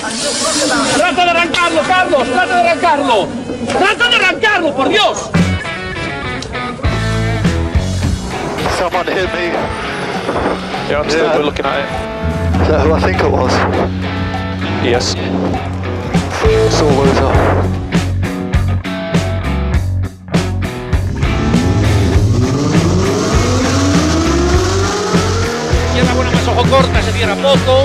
¡Trata de arrancarlo, Carlos! ¡Trata de arrancarlo! ¡Trata de arrancarlo, por Dios! Someone hit me. Yeah, I'm still Yeah. looking at it. Is that who I think it was? Yes. Sore loser. Izquierda buena más ojo corta, se cierra poco.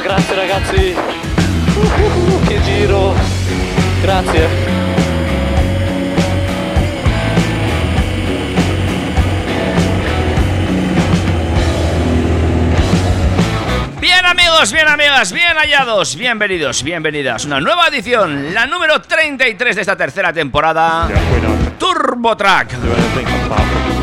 Grazie ragazzi! Uh, che giro! Grazie! Bien amigos, bien amigas, bien hallados, bienvenidos, bienvenidas. Una nueva edición, la número 33 de esta tercera temporada. Turbo Track.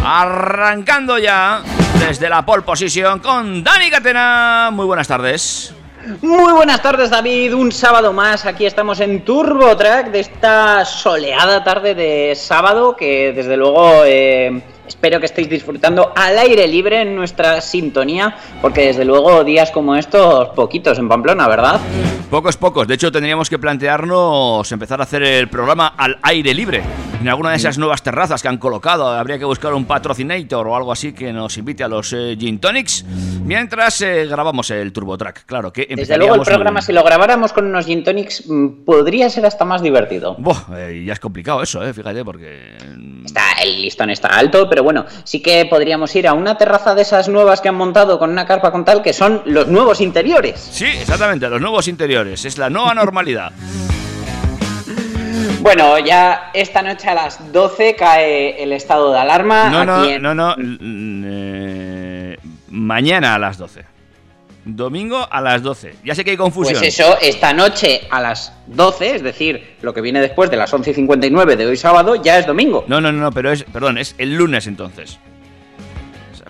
Arrancando ya desde la pole position con Dani Catena. Muy buenas tardes. Muy buenas tardes David, un sábado más, aquí estamos en Turbo Track de esta soleada tarde de sábado que desde luego eh, espero que estéis disfrutando al aire libre en nuestra sintonía porque desde luego días como estos poquitos en Pamplona, ¿verdad? Pocos, pocos. De hecho, tendríamos que plantearnos empezar a hacer el programa al aire libre. En alguna de esas nuevas terrazas que han colocado. Habría que buscar un patrocinator o algo así que nos invite a los eh, Gin Tonics. Mientras eh, grabamos el Turbo Track. Claro que Desde luego el programa el- si lo grabáramos con unos gin tonics mm, podría ser hasta más divertido. Buah, eh, ya es complicado eso, eh, fíjate, porque... mm, Está, el listón está alto, pero bueno, sí que podríamos ir a una terraza de esas nuevas que han montado con una carpa con tal, que son los nuevos interiores. Sí, exactamente, los nuevos interiores. Es la nueva normalidad. Bueno, ya esta noche a las 12 cae el estado de alarma. No, no, en- no, no. mm, eh, mañana a las 12. Domingo a las 12. Ya sé que hay confusión. Pues eso, esta noche a las 12, es decir, lo que viene después de las 11 y 59 de hoy sábado, ya es domingo. No, no, no, no, pero es, perdón, es el lunes entonces.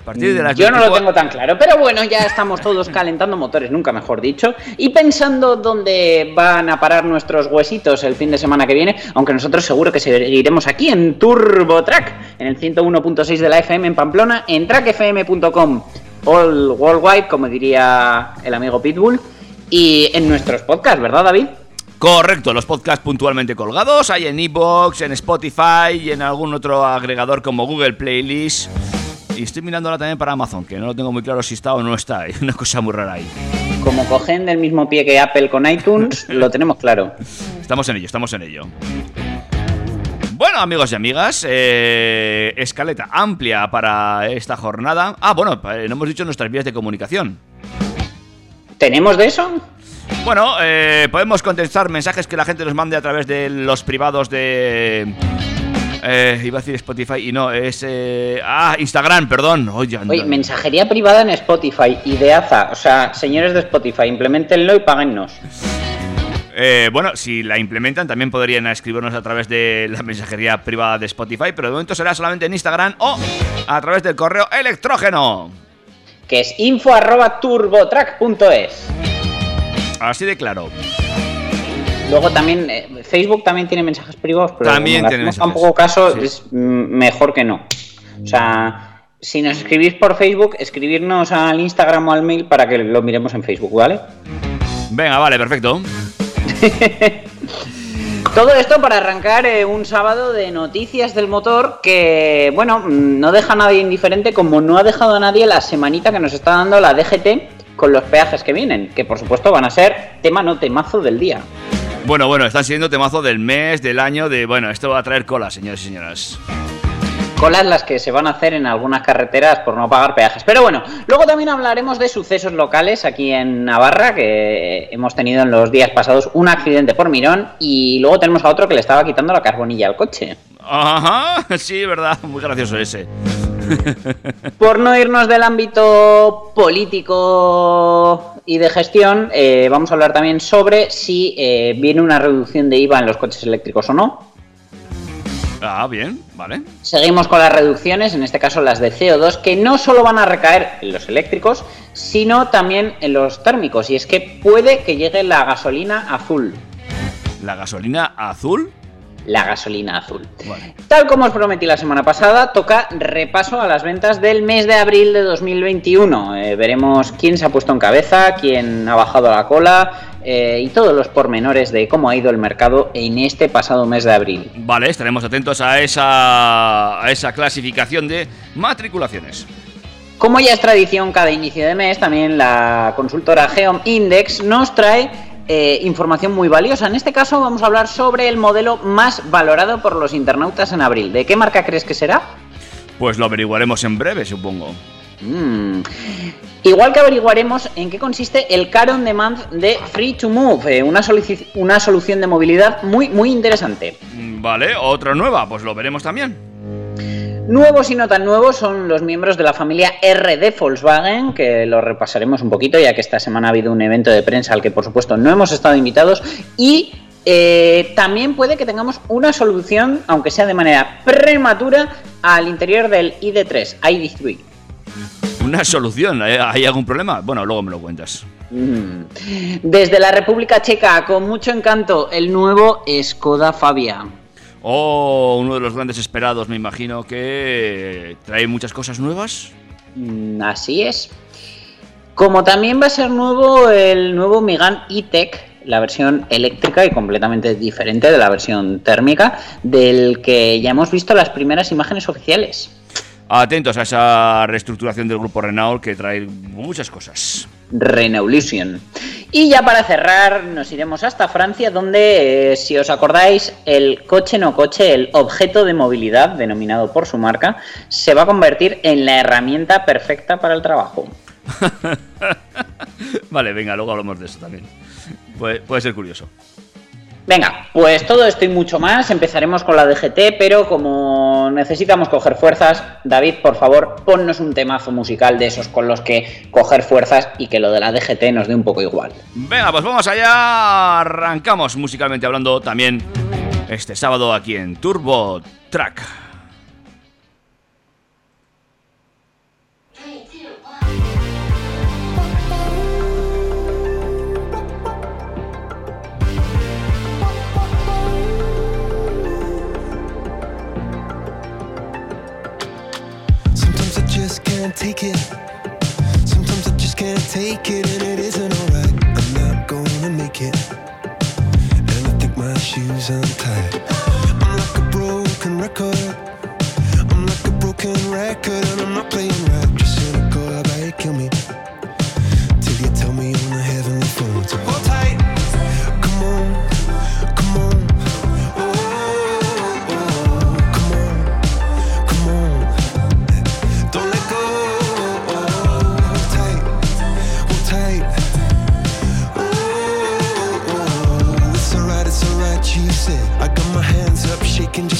Partir de las Yo no lo 24 tengo tan claro, pero bueno, ya estamos todos calentando motores, nunca mejor dicho, y pensando dónde van a parar nuestros huesitos el fin de semana que viene, aunque nosotros seguro que seguiremos aquí en Turbo Track, en el 101.6 de la FM en Pamplona, en trackfm.com, all worldwide, como diría el amigo Pitbull, y en nuestros podcasts, ¿verdad, David? Correcto, los podcasts puntualmente colgados. Hay en Evox, en Spotify y en algún otro agregador como Google Playlist. Y estoy mirando ahora también para Amazon, que no lo tengo muy claro si está o no está. Hay una cosa muy rara ahí. Como cogen del mismo pie que Apple con iTunes, lo tenemos claro. Estamos en ello, estamos en ello. Bueno, amigos y amigas, eh, escaleta amplia para esta jornada. Ah, bueno, eh, no hemos dicho nuestras vías de comunicación. ¿Tenemos de eso? Bueno, eh, podemos contestar mensajes que la gente nos mande a través de los privados de... Eh, iba a decir Spotify y no, es... eh, ah, Instagram, perdón. Oye, Oye, mensajería privada en Spotify, ideaza. O sea, señores de Spotify, implementenlo y páguennos. Eh, bueno, si la implementan también podrían escribirnos a través de la mensajería privada de Spotify, pero de momento será solamente en Instagram o a través del correo electrógeno. Que es info arroba turbotrack.es. Así de claro. Luego también, eh, Facebook también tiene mensajes privados, pero También como tiene mensajes, poco caso, sí. es mm, mejor que no. O sea, si nos escribís por Facebook, escribirnos al Instagram o al mail para que lo miremos en Facebook, ¿vale? Venga, vale, perfecto. Todo esto para arrancar eh, un sábado de noticias del motor que, bueno, mm, no deja a nadie indiferente como no ha dejado a nadie la semanita que nos está dando la DGT con los peajes que vienen, que por supuesto van a ser tema no temazo del día. Bueno, bueno, están siendo temazo del mes, del año, de... Bueno, esto va a traer cola, señores y señoras. Colas las que se van a hacer en algunas carreteras por no pagar peajes. Pero bueno, luego también hablaremos de sucesos locales aquí en Navarra, que hemos tenido en los días pasados un accidente por Mirón y luego tenemos a otro que le estaba quitando la carbonilla al coche. Ajá, sí, verdad, muy gracioso ese. Por no irnos del ámbito político y de gestión, eh, vamos a hablar también sobre si eh, viene una reducción de IVA en los coches eléctricos o no. Ah, bien, vale. Seguimos con las reducciones, en este caso las de CO2, que no solo van a recaer en los eléctricos, sino también en los térmicos. Y es que puede que llegue la gasolina azul. ¿La gasolina azul? La gasolina azul. Vale. Tal como os prometí la semana pasada, toca repaso a las ventas del mes de abril de 2021. Eh, veremos quién se ha puesto en cabeza, quién ha bajado la cola eh, y todos los pormenores de cómo ha ido el mercado en este pasado mes de abril. Vale, estaremos atentos a esa, a esa clasificación de matriculaciones. Como ya es tradición cada inicio de mes, también la consultora Geom Index nos trae eh, información muy valiosa. En este caso vamos a hablar sobre el modelo más valorado por los internautas en abril. ¿De qué marca crees que será? Pues lo averiguaremos en breve, supongo. Mm. Igual que averiguaremos en qué consiste el Car on Demand de Free to Move, eh, una, una solución de movilidad muy, muy interesante. Mm, Vale, otra nueva, pues lo veremos también. Nuevos y no tan nuevos son los miembros de la familia R de Volkswagen, que lo repasaremos un poquito, ya que esta semana ha habido un evento de prensa al que por supuesto no hemos estado invitados. Y eh, también puede que tengamos una solución, aunque sea de manera prematura, al interior del ID3, ID3. Una solución, ¿eh? ¿hay algún problema? Bueno, luego me lo cuentas. Mm. Desde la República Checa, con mucho encanto, el nuevo Skoda Fabia. Oh, uno de los grandes esperados, me imagino que trae muchas cosas nuevas. Mm, Así es. Como también va a ser nuevo el nuevo Megane E-Tech, la versión eléctrica y completamente diferente de la versión térmica, del que ya hemos visto las primeras imágenes oficiales. Atentos a esa reestructuración del grupo Renault que trae muchas cosas. Renaulution. Y ya para cerrar, nos iremos hasta Francia, donde, eh, si os acordáis, el coche no coche, el objeto de movilidad, denominado por su marca, se va a convertir en la herramienta perfecta para el trabajo. vale, venga, luego hablamos de eso también. Puede ser curioso. Venga, pues todo esto y mucho más. Empezaremos con la DGT, pero como necesitamos coger fuerzas, David, por favor, ponnos un temazo musical de esos con los que coger fuerzas y que lo de la DGT nos dé un poco igual. Venga, pues vamos allá. Arrancamos musicalmente hablando también este sábado aquí en Turbo Track. Can't take it. Sometimes I just can't take it, and it isn't alright. I'm not gonna make it. And I think my shoes untied.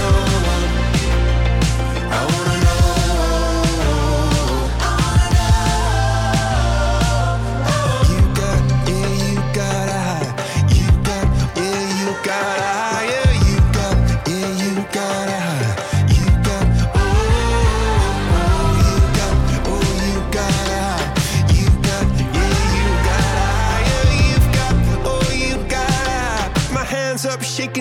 Someone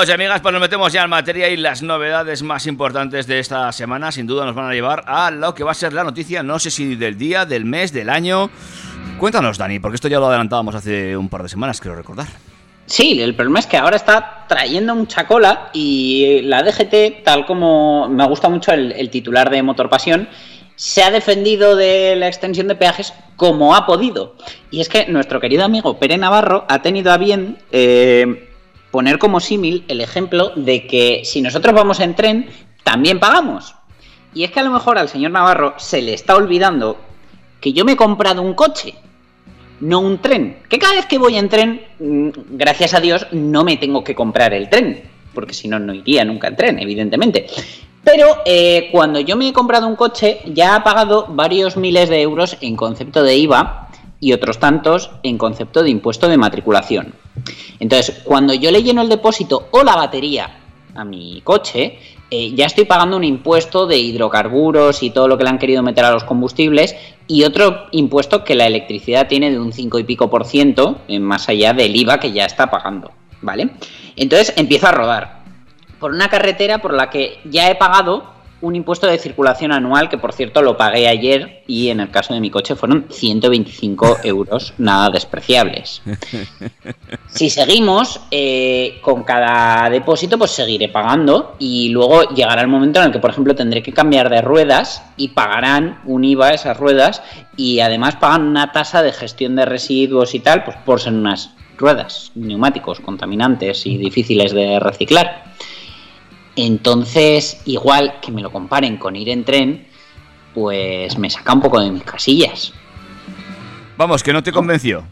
amigos y amigas, pues nos metemos ya en materia y las novedades más importantes de esta semana sin duda nos van a llevar a lo que va a ser la noticia, no sé si del día, del mes, del año. Cuéntanos Dani, porque esto ya lo adelantábamos hace un par de semanas, creo recordar. Sí, el problema es que ahora está trayendo mucha cola y la DGT, tal como me gusta mucho el, el titular de Motor Pasión, se ha defendido de la extensión de peajes como ha podido. Y es que nuestro querido amigo Pere Navarro ha tenido a bien eh, poner como símil el ejemplo de que si nosotros vamos en tren, también pagamos. Y es que a lo mejor al señor Navarro se le está olvidando que yo me he comprado un coche no un tren. Que cada vez que voy en tren, mm, gracias a Dios, no me tengo que comprar el tren, porque si no, no iría nunca en tren, evidentemente. Pero eh, cuando yo me he comprado un coche, ya ha pagado varios miles de euros en concepto de IVA y otros tantos en concepto de impuesto de matriculación. Entonces, cuando yo le lleno el depósito o la batería a mi coche, eh, ya estoy pagando un impuesto de hidrocarburos y todo lo que le han querido meter a los combustibles y otro impuesto que la electricidad tiene de un 5 y pico por ciento, eh, más allá del IVA que ya está pagando, ¿vale? Entonces empiezo a rodar por una carretera por la que ya he pagado un impuesto de circulación anual que por cierto lo pagué ayer y en el caso de mi coche fueron 125 euros nada despreciables. Si seguimos eh, con cada depósito pues seguiré pagando y luego llegará el momento en el que por ejemplo tendré que cambiar de ruedas y pagarán un IVA esas ruedas y además pagan una tasa de gestión de residuos y tal pues por ser unas ruedas neumáticos contaminantes y difíciles de reciclar. Entonces, igual que me lo comparen con ir en tren, pues me saca un poco de mis casillas. Vamos, que no te convenció.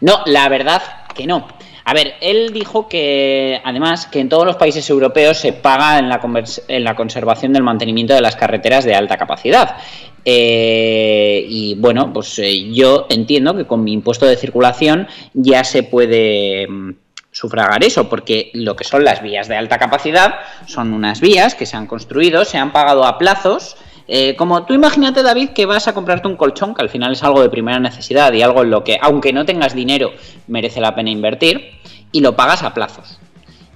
No, la verdad que no. A ver, él dijo que además que en todos los países europeos se paga en la, convers- en la conservación del mantenimiento de las carreteras de alta capacidad. Eh, y bueno, pues eh, yo entiendo que con mi impuesto de circulación ya se puede mm, sufragar eso, porque lo que son las vías de alta capacidad son unas vías que se han construido, se han pagado a plazos. Eh, como tú imagínate, David, que vas a comprarte un colchón, que al final es algo de primera necesidad y algo en lo que, aunque no tengas dinero, merece la pena invertir, y lo pagas a plazos.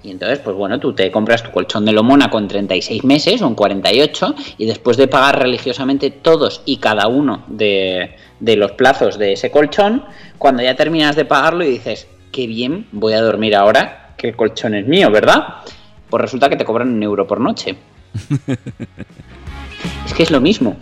Y entonces, pues bueno, tú te compras tu colchón de Lomona con 36 meses o en 48 y después de pagar religiosamente todos y cada uno de, de los plazos de ese colchón, cuando ya terminas de pagarlo y dices, qué bien voy a dormir ahora, que el colchón es mío, ¿verdad? Pues resulta que te cobran un euro por noche. es que es lo mismo.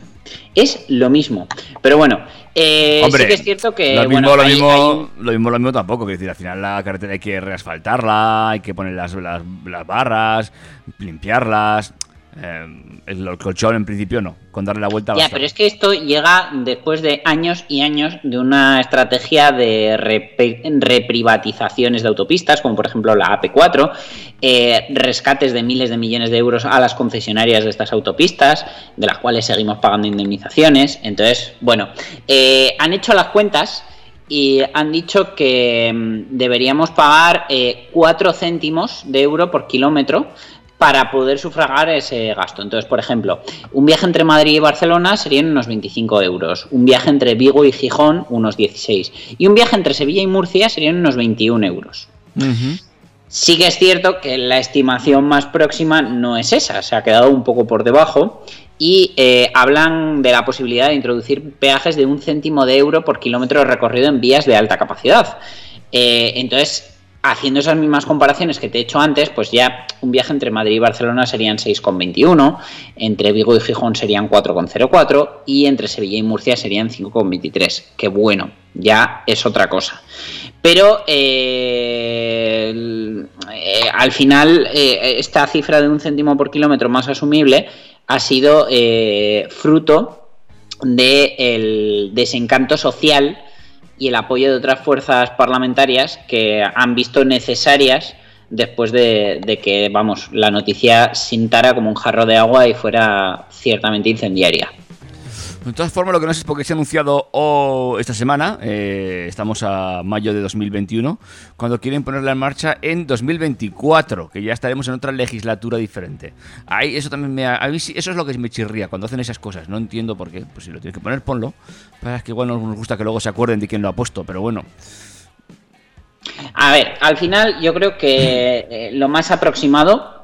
Es lo mismo. Pero bueno, eh, Hombre, sí que es cierto que... lo, mismo, bueno, lo, hay- mismo, hay lo mismo, lo mismo tampoco. Que decir, al final la carretera hay que reasfaltarla, hay que poner las, las, las barras, limpiarlas. Eh, el, colchón en principio no, con darle la vuelta Ya, pero es que esto llega después de años y años de una estrategia de reprivatizaciones de autopistas, como por ejemplo la AP4, eh, rescates de miles de millones de euros a las concesionarias de estas autopistas, de las cuales seguimos pagando indemnizaciones. Entonces, bueno, eh, han hecho las cuentas y han dicho que mm, deberíamos pagar 4 céntimos de euro por kilómetro para poder sufragar ese gasto. Entonces, por ejemplo, un viaje entre Madrid y Barcelona serían unos 25 euros, un viaje entre Vigo y Gijón unos 16 y un viaje entre Sevilla y Murcia serían unos 21 euros. Sí que es cierto que la estimación más próxima no es esa, se ha quedado un poco por debajo y eh, hablan de la posibilidad de introducir peajes de un céntimo de euro por kilómetro recorrido en vías de alta capacidad. Eh, entonces, haciendo esas mismas comparaciones que te he hecho antes, pues ya un viaje entre Madrid y Barcelona serían 6,21, entre Vigo y Gijón serían 4,04 y entre Sevilla y Murcia serían 5,23. Que bueno, ya es otra cosa. Pero eh, eh, al final eh, esta cifra de un céntimo por kilómetro más asumible ha sido fruto del desencanto social y el apoyo de otras fuerzas parlamentarias que han visto necesarias después de, que, vamos, la noticia sintara como un jarro de agua y fuera ciertamente incendiaria. De todas formas, lo que no sé es porque se ha anunciado oh, esta semana, eh, estamos a mayo de 2021, cuando quieren ponerla en marcha en 2024, que ya estaremos en otra legislatura diferente. Ahí eso también me... a mí eso es lo que me chirría cuando hacen esas cosas. No entiendo por qué. Pues si lo tienes que poner, ponlo. Es que igual no nos gusta que luego se acuerden de quién lo ha puesto, pero bueno. A ver, al final yo creo que eh, lo más aproximado,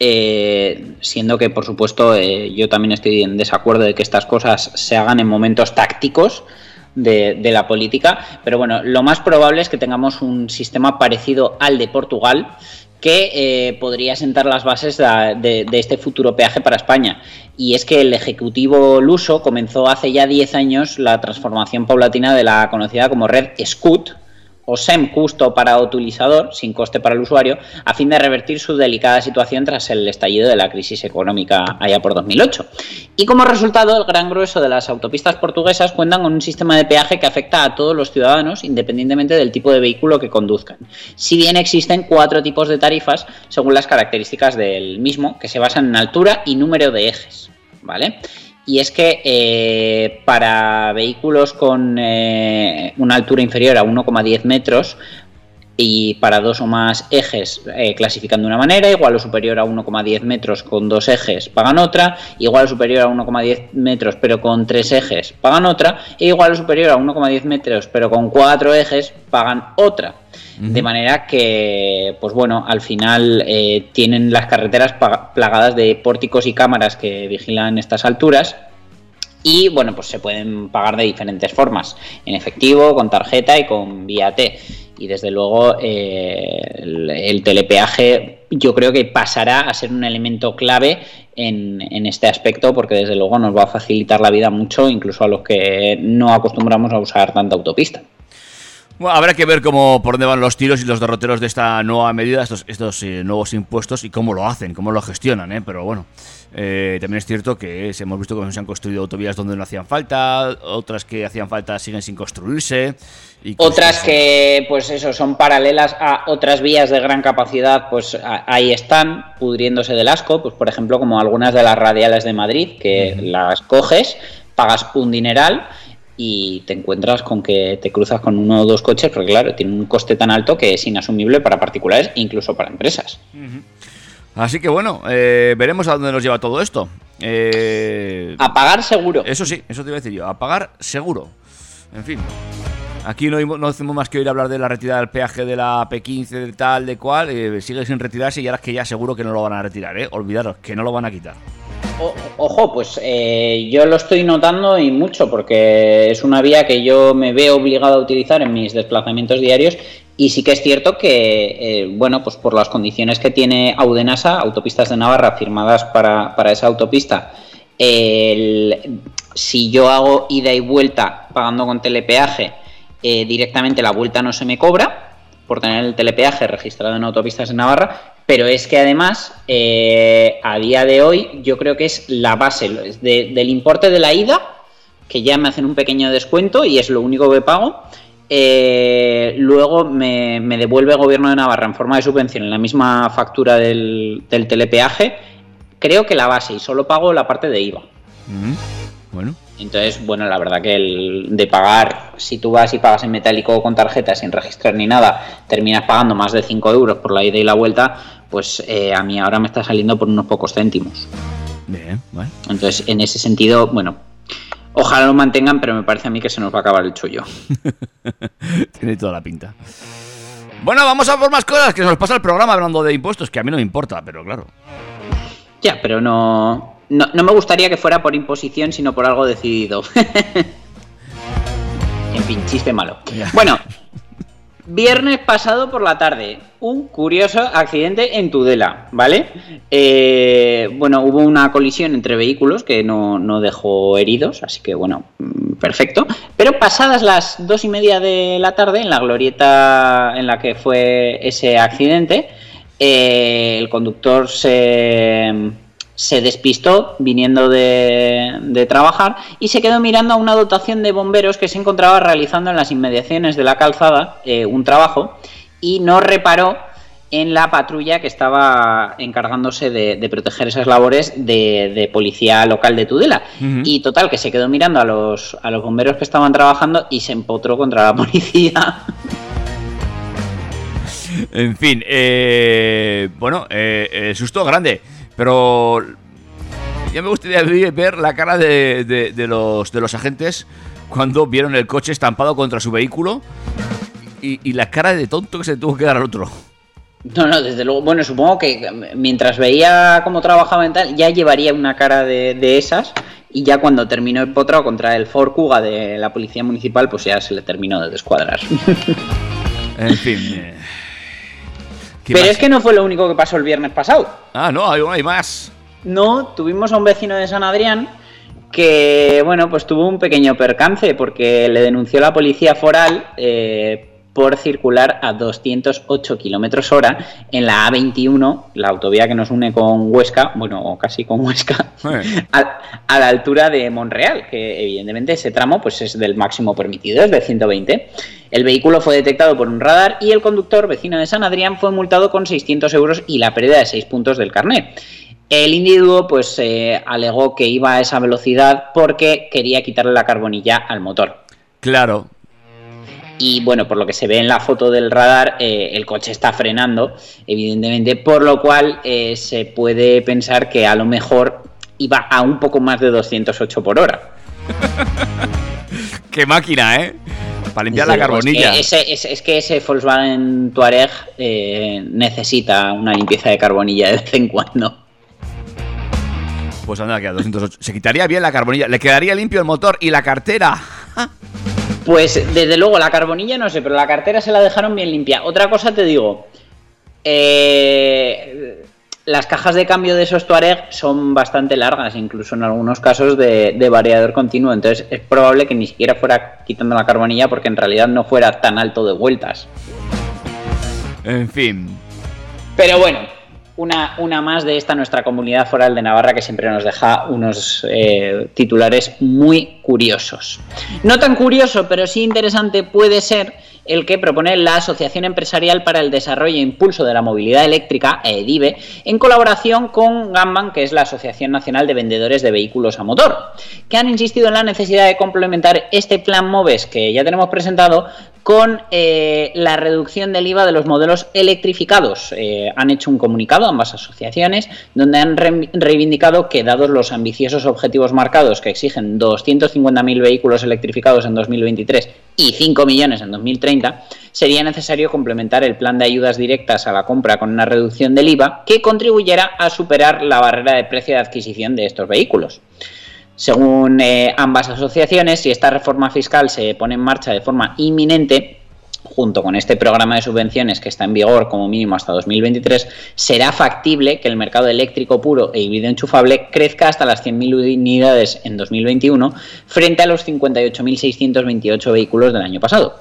eh, siendo que por supuesto eh, yo también estoy en desacuerdo de que estas cosas se hagan en momentos tácticos de, la política, pero bueno, lo más probable es que tengamos un sistema parecido al de Portugal que eh, podría sentar las bases de, de- este futuro peaje para España. Y es que el Ejecutivo luso comenzó hace ya 10 años la transformación paulatina de la conocida como red SCUT, o SEM justo para utilizador, sin coste para el usuario, a fin de revertir su delicada situación tras el estallido de la crisis económica allá por 2008. Y como resultado, el gran grueso de las autopistas portuguesas cuentan con un sistema de peaje que afecta a todos los ciudadanos, independientemente del tipo de vehículo que conduzcan. Si bien existen cuatro tipos de tarifas según las características del mismo, que se basan en altura y número de ejes. ¿Vale? Y es que eh, para vehículos con eh, una altura inferior a 1,10 metros y para dos o más ejes eh, clasifican de una manera, igual o superior a 1,10 metros con dos ejes pagan otra, igual o superior a 1,10 metros pero con tres ejes pagan otra, e igual o superior a 1,10 metros pero con cuatro ejes pagan otra. De manera que, pues bueno, al final eh, tienen las carreteras plagadas de pórticos y cámaras que vigilan estas alturas. Y bueno, pues se pueden pagar de diferentes formas, en efectivo, con tarjeta y con vía T. Y desde luego eh, el, el telepeaje yo creo que pasará a ser un elemento clave en, en este aspecto porque desde luego nos va a facilitar la vida mucho, incluso a los que no acostumbramos a usar tanta autopista. Bueno, habrá que ver cómo por dónde van los tiros y los derroteros de esta nueva medida, estos, estos eh, nuevos impuestos y cómo lo hacen, cómo lo gestionan, ¿eh? Pero bueno, eh, también es cierto que hemos visto cómo se han construido autovías donde no hacían falta, otras que hacían falta siguen sin construirse. Y Otras que, pues eso, son paralelas a otras vías de gran capacidad, pues a- ahí están, pudriéndose del asco, pues por ejemplo, como algunas de las radiales de Madrid, que las coges, pagas un dineral y te encuentras con que te cruzas con uno o dos coches, porque claro, tiene un coste tan alto que es inasumible para particulares e incluso para empresas. Así que bueno, eh, veremos a dónde nos lleva todo esto. Eh, A pagar seguro. Eso sí, eso te iba a decir yo, a pagar seguro. En fin. Aquí no, no hacemos más que oír hablar de la retirada del peaje de la P15, de tal, de cual. eh, sigue sin retirarse y ahora es que ya seguro que no lo van a retirar, ¿eh? Olvidaros, que no lo van a quitar. O- ojo, pues eh, yo lo estoy notando y mucho porque es una vía que yo me veo obligado a utilizar en mis desplazamientos diarios y sí que es cierto que, eh, bueno, pues por las condiciones que tiene Audenasa, Autopistas de Navarra, firmadas para, para esa autopista, si yo hago ida y vuelta pagando con telepeaje, eh, directamente la vuelta no se me cobra por tener el telepeaje registrado en Autopistas de Navarra, pero es que además, eh, a día de hoy, yo creo que es la base del importe de la ida, que ya me hacen un pequeño descuento y es lo único que pago. Eh, luego me, me devuelve el gobierno de Navarra en forma de subvención en la misma factura del, del telepeaje. Creo que la base y solo pago la parte de IVA. Mm, Bueno. Entonces, bueno, la verdad que el de pagar, si tú vas y pagas en metálico o con tarjeta sin registrar ni nada, terminas pagando más de 5 euros por la ida y la vuelta, pues eh, a mí ahora me está saliendo por unos pocos céntimos. Bien, vale. Entonces, en ese sentido, bueno, ojalá lo mantengan, pero me parece a mí que se nos va a acabar el chollo. Tiene toda la pinta. Bueno, vamos a por más cosas, que se nos pasa el programa hablando de impuestos, que a mí no me importa, pero claro. Ya, pero no, No, no me gustaría que fuera por imposición, sino por algo decidido. en fin, chiste malo. Ya. Bueno, viernes pasado por la tarde, un curioso accidente en Tudela, ¿vale? Eh, bueno, hubo una colisión entre vehículos que no, no dejó heridos, así que bueno, mm, perfecto. Pero pasadas las dos y media de la tarde, en la glorieta en la que fue ese accidente, eh, el conductor se, se despistó viniendo de, de trabajar y se quedó mirando a una dotación de bomberos que se encontraba realizando en las inmediaciones de la calzada eh, un trabajo y no reparó en la patrulla que estaba encargándose de, de proteger esas labores de, de policía local de Tudela. Y total, que se quedó mirando a los, a los bomberos que estaban trabajando y se empotró contra la policía. En fin, eh, bueno, eh, el susto grande, pero ya me gustaría ver la cara de, de- de los, de los agentes cuando vieron el coche estampado contra su vehículo y, y la cara de tonto que se tuvo que dar al otro. No, no, desde luego. Bueno, supongo que mientras veía cómo trabajaba en tal, ya llevaría una cara de, de esas. Y ya cuando terminó el potrao contra el Ford Kuga de la policía municipal, pues ya se le terminó de descuadrar. En fin. eh, ¿qué Pero más? es que no fue lo único que pasó el viernes pasado. Ah, no, hay, hay más. No, tuvimos a un vecino de San Adrián que, bueno, pues tuvo un pequeño percance porque le denunció la policía foral eh, por circular a 208 kilómetros hora en la A21, la autovía que nos une con Huesca, bueno, o casi con Huesca, Eh. a, a la altura de Monreal, que evidentemente ese tramo pues es del máximo permitido, es de 120. El vehículo fue detectado por un radar y el conductor, vecino de San Adrián, fue multado con 600 euros y la pérdida de 6 puntos del carnet. El individuo pues eh, alegó que iba a esa velocidad porque quería quitarle la carbonilla al motor. Claro. Y bueno, por lo que se ve en la foto del radar, eh, el coche está frenando, evidentemente, por lo cual eh, se puede pensar que a lo mejor iba a un poco más de 208 por hora. Qué máquina, ¿eh? Para limpiar la carbonilla. Es que ese, es, es que ese Volkswagen Touareg eh, necesita una limpieza de carbonilla de vez en cuando. Pues anda, que a 208. Se quitaría bien la carbonilla. Le quedaría limpio el motor y la cartera. Pues desde luego la carbonilla no sé, pero la cartera se la dejaron bien limpia. Otra cosa te digo, eh, las cajas de cambio de esos Touareg son bastante largas, incluso en algunos casos de, de variador continuo. Entonces es probable que ni siquiera fuera quitando la carbonilla porque en realidad no fuera tan alto de vueltas. En fin. Pero bueno, una, una más de esta nuestra comunidad foral de Navarra que siempre nos deja unos eh, titulares muy curiosos. No tan curioso, pero sí interesante puede ser el que propone la Asociación Empresarial para el Desarrollo e Impulso de la Movilidad Eléctrica, EDIVE, en colaboración con Gamban, que es la Asociación Nacional de Vendedores de Vehículos a Motor, que han insistido en la necesidad de complementar este plan MOVES que ya tenemos presentado con eh, la reducción del IVA de los modelos electrificados. Eh, han hecho un comunicado ambas asociaciones donde han re reivindicado que dados los ambiciosos objetivos marcados que exigen 250.000 vehículos electrificados en 2023 y 5 millones en 2030, sería necesario complementar el plan de ayudas directas a la compra con una reducción del IVA que contribuyera a superar la barrera de precio de adquisición de estos vehículos. Según eh, ambas asociaciones, si esta reforma fiscal se pone en marcha de forma inminente, junto con este programa de subvenciones que está en vigor como mínimo hasta 2023, será factible que el mercado eléctrico puro e híbrido enchufable crezca hasta las 100.000 unidades en 2021 frente a los 58.628 vehículos del año pasado.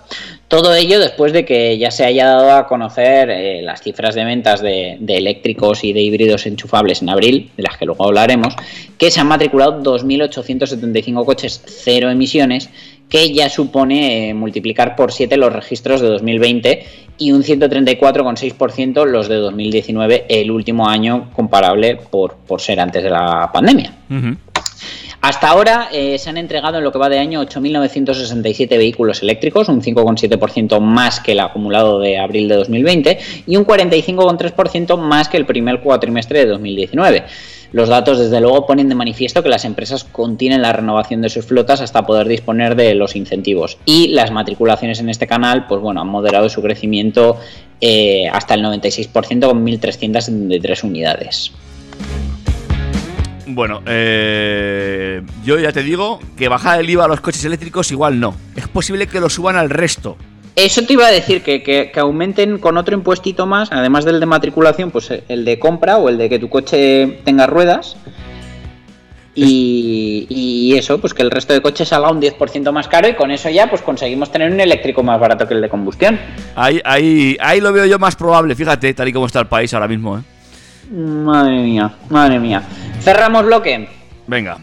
Todo ello después de que ya se haya dado a conocer eh, las cifras de ventas de, de, eléctricos y de híbridos enchufables en abril, de las que luego hablaremos, que se han matriculado 2.875 coches cero emisiones, que ya supone eh, multiplicar por 7 los registros de 2020 y un 134,6% los de 2019, el último año comparable por, por ser antes de la pandemia. Uh -huh. Hasta ahora eh, se han entregado en lo que va de año 8.967 vehículos eléctricos, un 5,7% más que el acumulado de abril de 2020 y un 45,3% más que el primer cuatrimestre de 2019. Los datos, desde luego, ponen de manifiesto que las empresas contienen la renovación de sus flotas hasta poder disponer de los incentivos. Y las matriculaciones en este canal, pues bueno, han moderado su crecimiento eh, hasta el 96% con 1.373 unidades. Bueno, eh, yo ya te digo que bajar el IVA a los coches eléctricos igual no. Es posible que lo suban al resto. Eso te iba a decir, que, que- que aumenten con otro impuestito más, además del de matriculación, pues el de compra o el de que tu coche tenga ruedas. Y, y eso, pues que el resto de coches salga un 10% más caro y con eso ya pues conseguimos tener un eléctrico más barato que el de combustión. Ahí, ahí, ahí lo veo yo más probable, fíjate, tal y como está el país ahora mismo. ¿eh? Madre mía, madre mía. Cerramos bloque. Venga.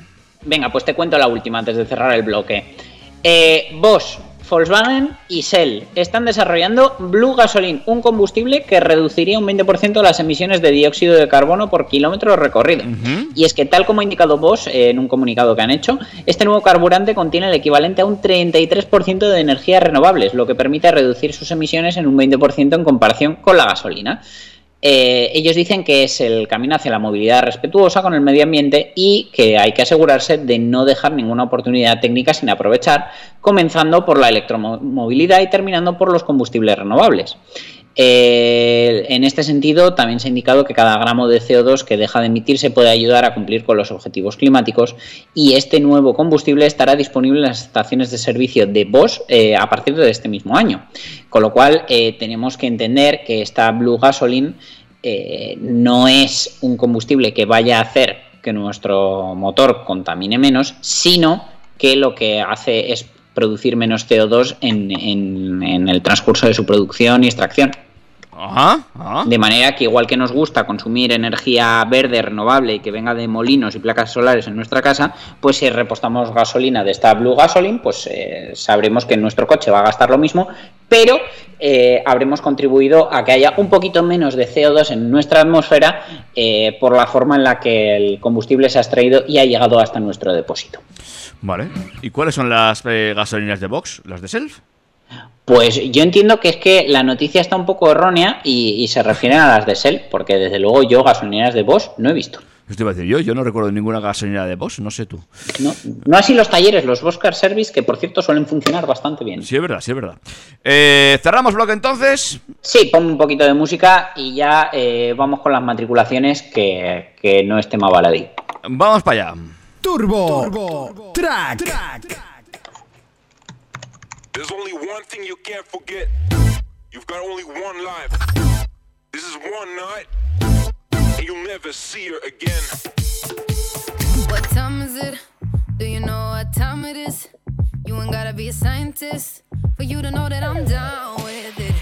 Venga, pues te cuento la última antes de cerrar el bloque. Eh, Bosch, Volkswagen y Shell están desarrollando Blue Gasoline, un combustible que reduciría un 20% las emisiones de dióxido de carbono por kilómetro recorrido. Y es que, tal como ha indicado Bosch eh, en un comunicado que han hecho, este nuevo carburante contiene el equivalente a un 33% de energías renovables, lo que permite reducir sus emisiones en un 20% en comparación con la gasolina. Eh, ellos dicen que es el camino hacia la movilidad respetuosa con el medio ambiente y que hay que asegurarse de no dejar ninguna oportunidad técnica sin aprovechar, comenzando por la electromovilidad y terminando por los combustibles renovables. Eh, en este sentido, también se ha indicado que cada gramo de CO2 que deja de emitirse puede ayudar a cumplir con los objetivos climáticos y este nuevo combustible estará disponible en las estaciones de servicio de Bosch eh, a partir de este mismo año. Con lo cual, eh, tenemos que entender que esta Blue Gasoline no es un combustible que vaya a hacer que nuestro motor contamine menos, sino que lo que hace es producir menos CO2 en, en- en el transcurso de su producción y extracción. Ajá, ajá. De manera que igual que nos gusta consumir energía verde renovable y que venga de molinos y placas solares en nuestra casa, pues si repostamos gasolina de esta Blue Gasoline, pues eh, sabremos que nuestro coche va a gastar lo mismo, pero eh, habremos contribuido a que haya un poquito menos de CO2 en nuestra atmósfera eh, por la forma en la que el combustible se ha extraído y ha llegado hasta nuestro depósito. Vale. ¿Y cuáles son las eh, gasolinas de Vox? ¿Las de Self? Pues yo entiendo que es que la noticia está un poco errónea y, y se refieren a las de Shell, porque desde luego yo gasolineras de Bosch no he visto. Esto iba a decir yo, yo no recuerdo ninguna gasolinera de Bosch, no sé tú. No, no así los talleres, los Bosch Car Service, que por cierto suelen funcionar bastante bien. Sí, es verdad, sí, es verdad. Eh, Cerramos bloque entonces. Sí, pon un poquito de música y ya eh, vamos con las matriculaciones, que, que no es tema baladí. Vamos para allá. Turbo, Track. There's only one thing you can't forget. You've got only one life. This is one night, and you'll never see her again. What time is it? Do you know what time it is? You ain't gotta be a scientist for you to know that I'm down with it.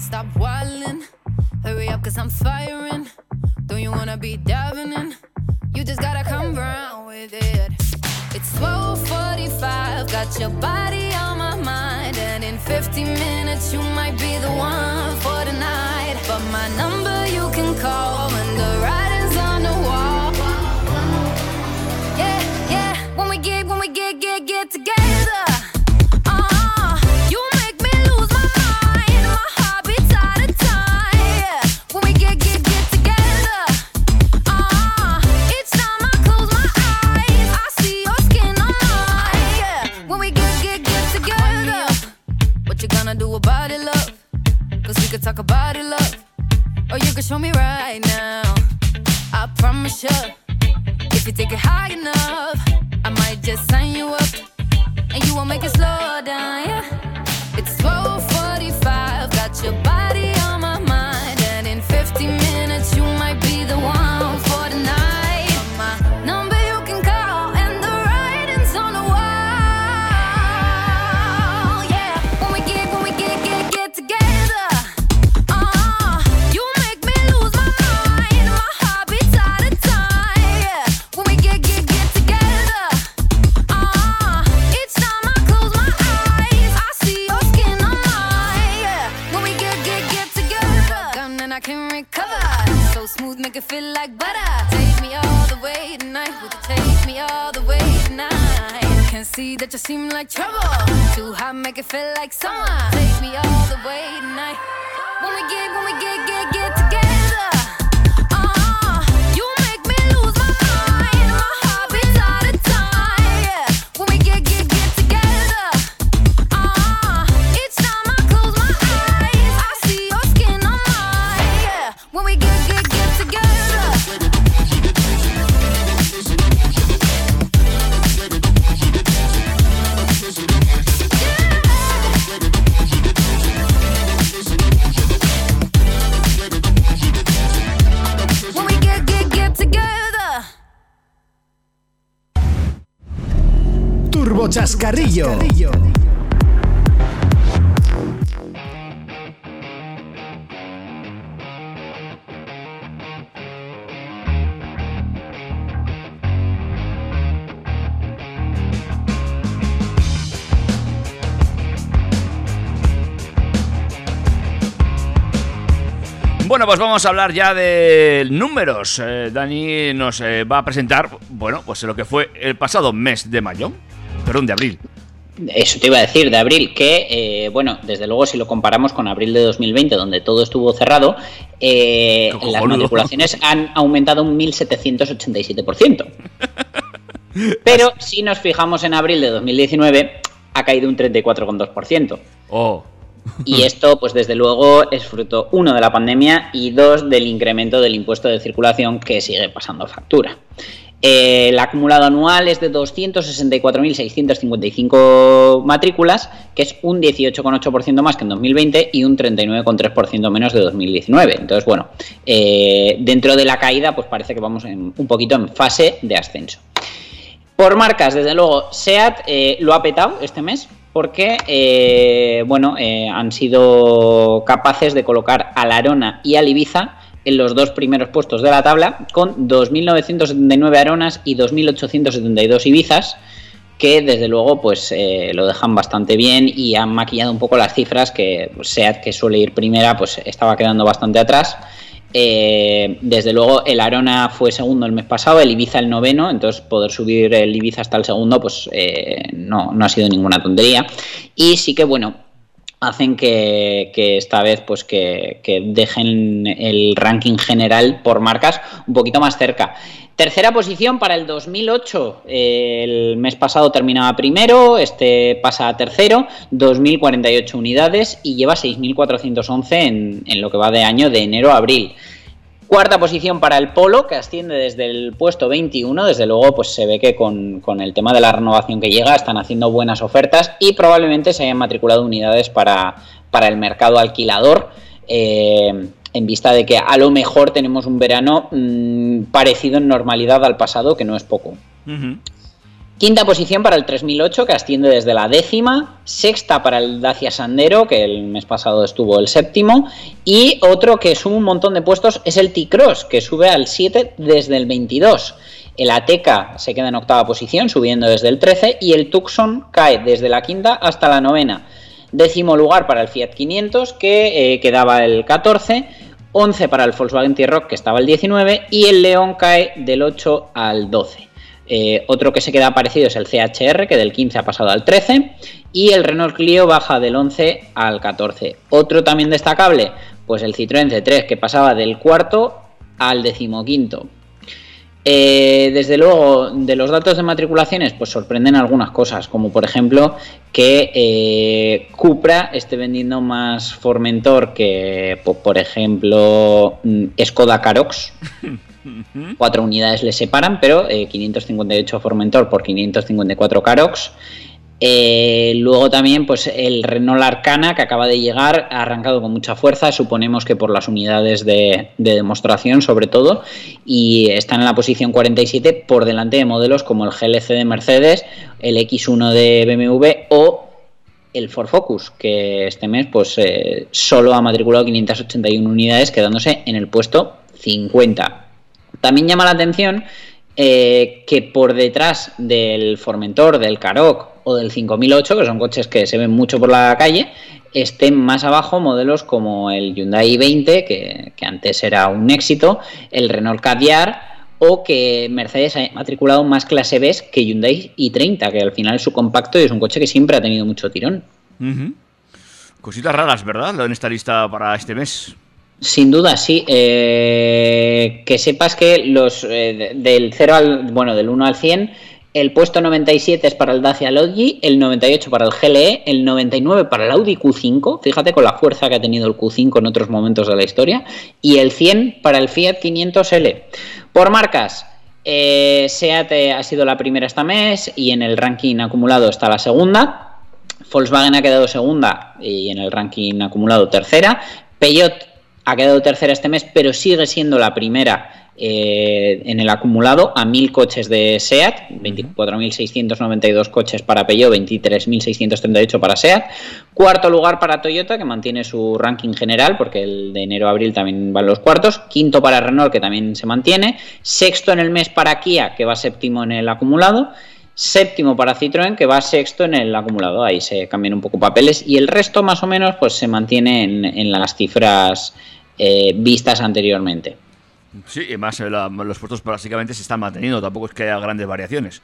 Stop wildin', hurry up, cause I'm firing. Don't you wanna be diving in? You just gotta come round with it. It's 12:45, got your body on my mind, and in 50 minutes you might be the one for the night. But my number you can call when the writing's on the wall. Yeah, yeah. When we get, when we get, get, get together. Talk about it, love. Or oh, you can show me right now. I promise you. If you take it high enough, I might just sign you up and you won't make it slow down. Yeah, feel like butter. Take me all the way tonight. Would you take me all the way tonight? Can see that you seem like trouble. Too hot, make it feel like summer. Take me all the way tonight. When we get, when we get, get, get together. Chascarrillo. Bueno, pues vamos a hablar ya de números. Eh, Dani nos eh, va a presentar, bueno, pues lo que fue el pasado mes de mayo, perdón, de abril. Eso te iba a decir, de abril, que, eh, bueno, desde luego si lo comparamos con abril de 2020, donde todo estuvo cerrado, eh, las matriculaciones han aumentado un 1787%. Pero si nos fijamos en abril de 2019, ha caído un 34,2%. Oh, Y esto, pues desde luego, es fruto, uno, de la pandemia y dos, del incremento del impuesto de circulación que sigue pasando factura. Eh, el acumulado anual es de 264.655 matrículas, que es un 18,8% más que en 2020 y un 39,3% menos de 2019. Entonces, bueno, eh, dentro de la caída, pues parece que vamos un poquito en fase de ascenso. Por marcas, desde luego, SEAT eh, lo ha petado este mes porque, eh, bueno, han sido capaces de colocar al Arona y al Ibiza en los dos primeros puestos de la tabla con 2.979 Aronas y 2.872 Ibizas que desde luego pues eh, lo dejan bastante bien y han maquillado un poco las cifras que pues, SEAT que suele ir primera pues estaba quedando bastante atrás eh, desde luego el Arona fue segundo el mes pasado, el Ibiza el noveno, entonces poder subir el Ibiza hasta el segundo pues eh, no, no ha sido ninguna tontería. Y sí que bueno, hacen que, esta vez pues que, dejen el ranking general por marcas un poquito más cerca. Tercera posición para el 2008. eh, El mes pasado terminaba primero, este pasa a tercero, 2.048 unidades y lleva 6.411 en, en lo que va de año de enero a abril. Cuarta posición para el Polo, que asciende desde el puesto 21. Desde luego, pues se ve que con, con el tema de la renovación que llega están haciendo buenas ofertas y probablemente se hayan matriculado unidades para, para el mercado alquilador. eh, en vista de que a lo mejor tenemos un verano mm, parecido en normalidad al pasado, que no es poco. Quinta posición para el 3008, que asciende desde la décima. Sexta para el Dacia Sandero, que el mes pasado estuvo el séptimo. Y otro que sube un montón de puestos es el T-Cross, que sube al 7 desde el 22. El Ateca se queda en octava posición, subiendo desde el 13. Y el Tucson cae desde la quinta hasta la novena. Décimo lugar para el Fiat 500, que eh, quedaba el 14. 11 para el Volkswagen T-Rock, que estaba el 19. Y el León cae del 8 al 12. Eh, otro que se queda parecido es el CHR, que del 15 ha pasado al 13. Y el Renault Clio baja del 11 al 14. Otro también destacable, pues el Citroën C3, que pasaba del cuarto al decimoquinto. Eh, desde luego, de los datos de matriculaciones, pues sorprenden algunas cosas, como por ejemplo que eh, Cupra esté vendiendo más Formentor que, po- por ejemplo, mm, Cuatro unidades le separan, pero eh, 558 Formentor por 554 Karoq. Eh, luego también, pues el Renault Arcana que acaba de llegar, ha arrancado con mucha fuerza, suponemos que por las unidades de, de demostración sobre todo, y están en la posición 47 por delante de modelos como el GLC de Mercedes, el X1 de BMW o el Ford Focus, que este mes pues eh, solo ha matriculado 581 unidades, quedándose en el puesto 50. También llama la atención eh, que por detrás del Formentor, del Karoq o del 5008, que son coches que se ven mucho por la calle, estén más abajo modelos como el Hyundai i20, que, antes era un éxito, el Renault Kadjar o que Mercedes ha matriculado más clase B que Hyundai i30, que al final es su compacto y es un coche que siempre ha tenido mucho tirón. Cositas raras, ¿verdad? En esta lista para este mes. Sin duda, sí. Eh, que sepas que los eh, de- del 0 al bueno, del 1 al 100, el puesto 97 es para el Dacia Logi, el 98 para el GLE, el 99 para el Audi Q5, fíjate con la fuerza que ha tenido el Q5 en otros momentos de la historia, y el 100 para el Fiat 500L. Por marcas, eh, SEAT eh, ha sido la primera este mes y en el ranking acumulado está la segunda. Volkswagen ha quedado segunda y en el ranking acumulado tercera. Peugeot ha quedado tercera este mes, pero sigue siendo la primera eh, en el acumulado a 1.000 coches de SEAT, 24.692 coches para Peugeot, 23.638 para SEAT. Cuarto lugar para Toyota, que mantiene su ranking general, porque el de enero a abril también van los cuartos. Quinto para Renault, que también se mantiene. Sexto en el mes para Kia, que va séptimo en el acumulado. Séptimo para Citroën, que va sexto en el acumulado. Ahí se cambian un poco papeles. Y el resto, más o menos, pues se mantiene en, en las cifras eh, vistas anteriormente. Sí, y más eh, la- los puestos básicamente se están manteniendo, tampoco es que haya grandes variaciones.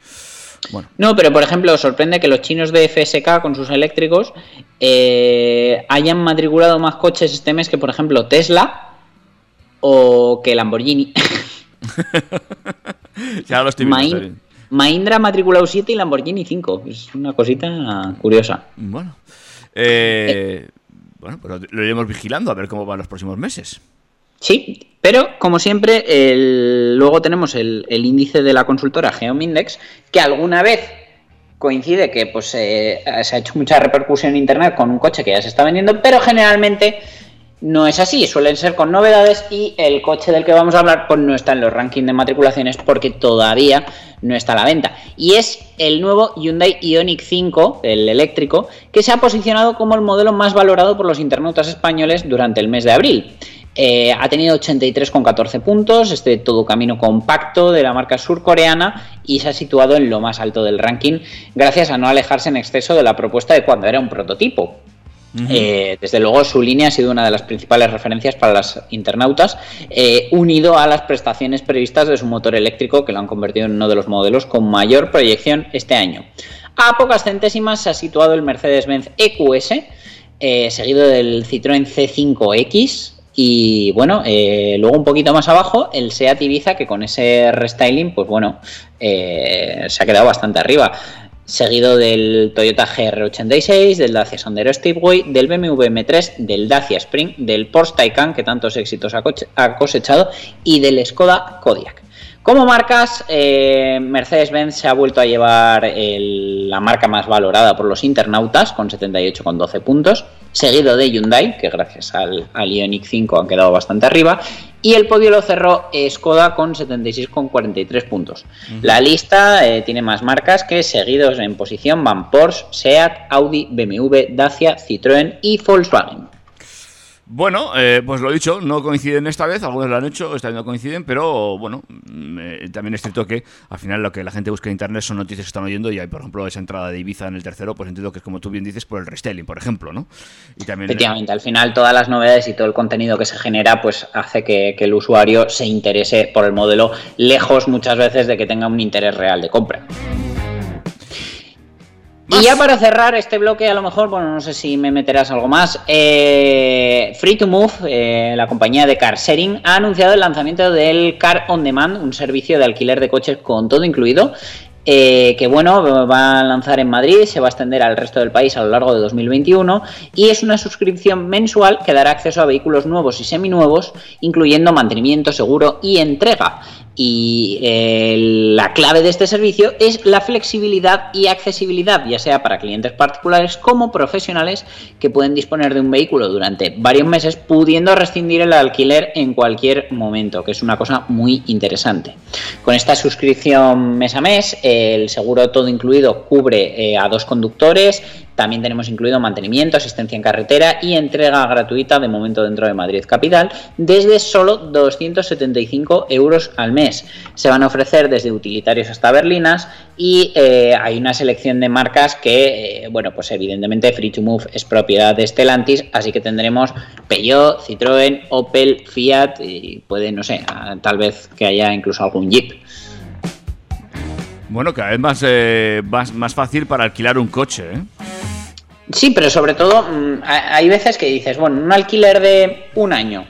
Bueno, No, pero por ejemplo, sorprende que los chinos de FSK con sus eléctricos eh, hayan matriculado más coches este mes que, por ejemplo, Tesla o que Lamborghini. ya lo estoy viendo. Bien. Mahindra ha matriculado 7 y Lamborghini 5. Es una cosita curiosa. Bueno, eh, bueno, pues lo iremos vigilando a ver cómo van los próximos meses. Sí, pero como siempre, luego tenemos el, el índice de la consultora Geomindex, que alguna vez coincide que pues, eh, se ha hecho mucha repercusión en Internet con un coche que ya se está vendiendo, pero generalmente no es así, suelen ser con novedades y el coche del que vamos a hablar pues no está en los rankings de matriculaciones porque todavía no está a la venta. Y es el nuevo Hyundai Ioniq 5, el eléctrico, que se ha posicionado como el modelo más valorado por los internautas españoles durante el mes de abril. Eh, ha tenido 83,14 puntos, este todo camino compacto de la marca surcoreana y se ha situado en lo más alto del ranking gracias a no alejarse en exceso de la propuesta de cuando era un prototipo. Eh, desde luego su línea ha sido una de las principales referencias para los internautas, eh, unido a las prestaciones previstas de su motor eléctrico que lo han convertido en uno de los modelos con mayor proyección este año. A pocas centésimas se ha situado el Mercedes-Benz EQS, eh, seguido del Citroën C5X. Y bueno, luego un poquito más abajo, el Seat Ibiza, que con ese restyling, pues bueno, se ha quedado bastante arriba. Seguido del Toyota GR86, del Dacia Sandero Stepway, del BMW M3, del Dacia Spring, del Porsche Taycan, que tantos éxitos ha cosechado, y del Skoda Kodiaq. Como marcas, eh, Mercedes-Benz se ha vuelto a llevar el- la marca más valorada por los internautas, con 78,12 puntos, seguido de Hyundai, que gracias al, al Ioniq 5 han quedado bastante arriba, y el podio lo cerró Skoda con 76,43 puntos. La lista eh, tiene más marcas que seguidos en posición van Porsche, Seat, Audi, BMW, Dacia, Citroën y Volkswagen. Bueno, eh, pues lo dicho, no coinciden esta vez, algunos lo han hecho, esta vez no coinciden, pero bueno, mm, eh, también es cierto que al final lo que la gente busca en internet son noticias que están oyendo y hay, por ejemplo, esa entrada de Ibiza en el tercero, pues entiendo que es como tú bien dices, por el restyling, por ejemplo, ¿no? Y también... Efectivamente, al final todas las novedades y todo el contenido que se genera pues hace que, que el usuario se interese por el modelo lejos muchas veces de que tenga un interés real de compra. Y ya para cerrar este bloque, a lo mejor, bueno, no sé si me meterás algo más. eh, Free to Move, eh, la compañía de car sharing, ha anunciado el lanzamiento del Car On Demand, un servicio de alquiler de coches con todo incluido. Eh, que bueno, va a lanzar en Madrid, se va a extender al resto del país a lo largo de 2021 y es una suscripción mensual que dará acceso a vehículos nuevos y seminuevos, incluyendo mantenimiento, seguro y entrega. Y eh, la clave de este servicio es la flexibilidad y accesibilidad, ya sea para clientes particulares como profesionales que pueden disponer de un vehículo durante varios meses, pudiendo rescindir el alquiler en cualquier momento, que es una cosa muy interesante. Con esta suscripción mes a mes, el seguro todo incluido cubre eh, a dos conductores, también tenemos incluido mantenimiento, asistencia en carretera y entrega gratuita de momento dentro de Madrid Capital desde solo 275 euros al mes. Se van a ofrecer desde utilitarios hasta berlinas y eh, hay una selección de marcas que, eh, bueno, pues evidentemente Free to Move es propiedad de Stellantis, así que tendremos Peugeot, Citroën, Opel, Fiat y puede, no sé, tal vez que haya incluso algún Jeep. Bueno, cada vez más, eh, más, más fácil para alquilar un coche, ¿eh? Sí, pero sobre todo mm, ha- hay veces que dices, bueno, un alquiler de un año